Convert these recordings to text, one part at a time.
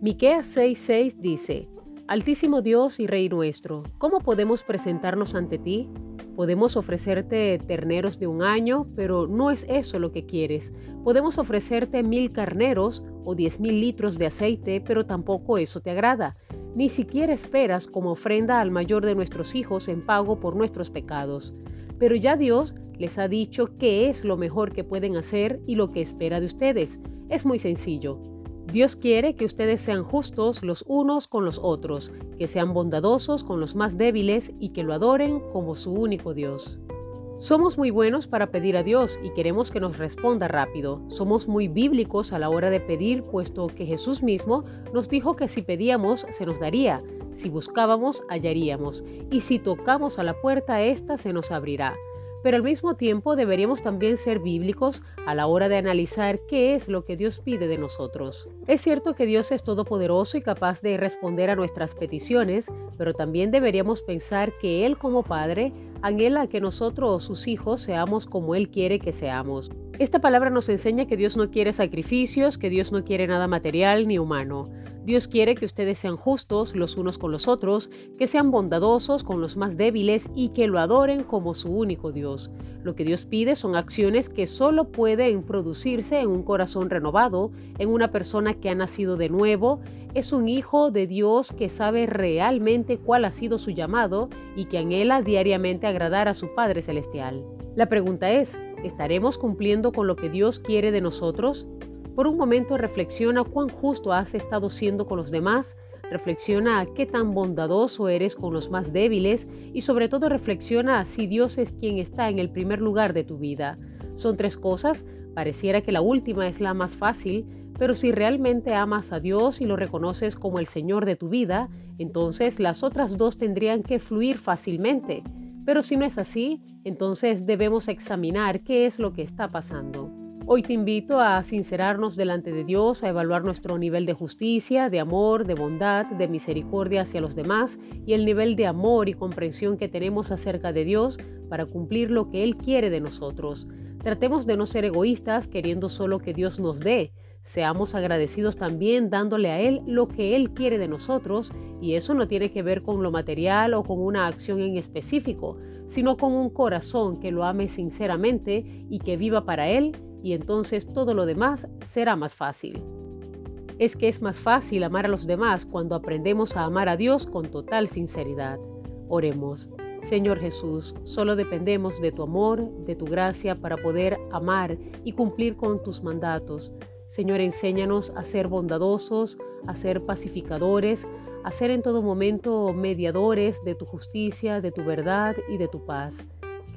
Miqueas 6:6 dice: Altísimo Dios y Rey nuestro, ¿cómo podemos presentarnos ante ti? Podemos ofrecerte terneros de un año, pero no es eso lo que quieres. Podemos ofrecerte mil carneros o diez mil litros de aceite, pero tampoco eso te agrada. Ni siquiera esperas como ofrenda al mayor de nuestros hijos en pago por nuestros pecados. Pero ya Dios les ha dicho qué es lo mejor que pueden hacer y lo que espera de ustedes. Es muy sencillo. Dios quiere que ustedes sean justos los unos con los otros, que sean bondadosos con los más débiles y que lo adoren como su único Dios. Somos muy buenos para pedir a Dios y queremos que nos responda rápido. Somos muy bíblicos a la hora de pedir, puesto que Jesús mismo nos dijo que si pedíamos, se nos daría, si buscábamos, hallaríamos, y si tocamos a la puerta, ésta se nos abrirá pero al mismo tiempo deberíamos también ser bíblicos a la hora de analizar qué es lo que Dios pide de nosotros. Es cierto que Dios es todopoderoso y capaz de responder a nuestras peticiones, pero también deberíamos pensar que Él como Padre anhela que nosotros, sus hijos, seamos como Él quiere que seamos. Esta palabra nos enseña que Dios no quiere sacrificios, que Dios no quiere nada material ni humano. Dios quiere que ustedes sean justos los unos con los otros, que sean bondadosos con los más débiles y que lo adoren como su único Dios. Lo que Dios pide son acciones que solo pueden producirse en un corazón renovado, en una persona que ha nacido de nuevo, es un hijo de Dios que sabe realmente cuál ha sido su llamado y que anhela diariamente agradar a su Padre Celestial. La pregunta es, ¿estaremos cumpliendo con lo que Dios quiere de nosotros? Por un momento reflexiona cuán justo has estado siendo con los demás, reflexiona qué tan bondadoso eres con los más débiles y sobre todo reflexiona si Dios es quien está en el primer lugar de tu vida. Son tres cosas, pareciera que la última es la más fácil, pero si realmente amas a Dios y lo reconoces como el Señor de tu vida, entonces las otras dos tendrían que fluir fácilmente. Pero si no es así, entonces debemos examinar qué es lo que está pasando. Hoy te invito a sincerarnos delante de Dios, a evaluar nuestro nivel de justicia, de amor, de bondad, de misericordia hacia los demás y el nivel de amor y comprensión que tenemos acerca de Dios para cumplir lo que Él quiere de nosotros. Tratemos de no ser egoístas queriendo solo que Dios nos dé. Seamos agradecidos también dándole a Él lo que Él quiere de nosotros y eso no tiene que ver con lo material o con una acción en específico, sino con un corazón que lo ame sinceramente y que viva para Él y entonces todo lo demás será más fácil. Es que es más fácil amar a los demás cuando aprendemos a amar a Dios con total sinceridad. Oremos. Señor Jesús, solo dependemos de tu amor, de tu gracia para poder amar y cumplir con tus mandatos. Señor, enséñanos a ser bondadosos, a ser pacificadores, a ser en todo momento mediadores de tu justicia, de tu verdad y de tu paz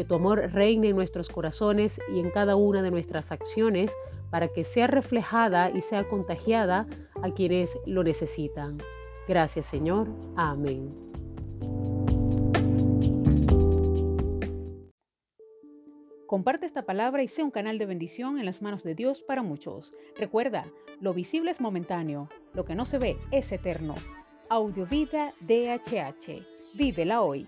que tu amor reine en nuestros corazones y en cada una de nuestras acciones para que sea reflejada y sea contagiada a quienes lo necesitan. Gracias Señor. Amén. Comparte esta palabra y sea un canal de bendición en las manos de Dios para muchos. Recuerda, lo visible es momentáneo, lo que no se ve es eterno. Audiovida DHH. Vívela hoy.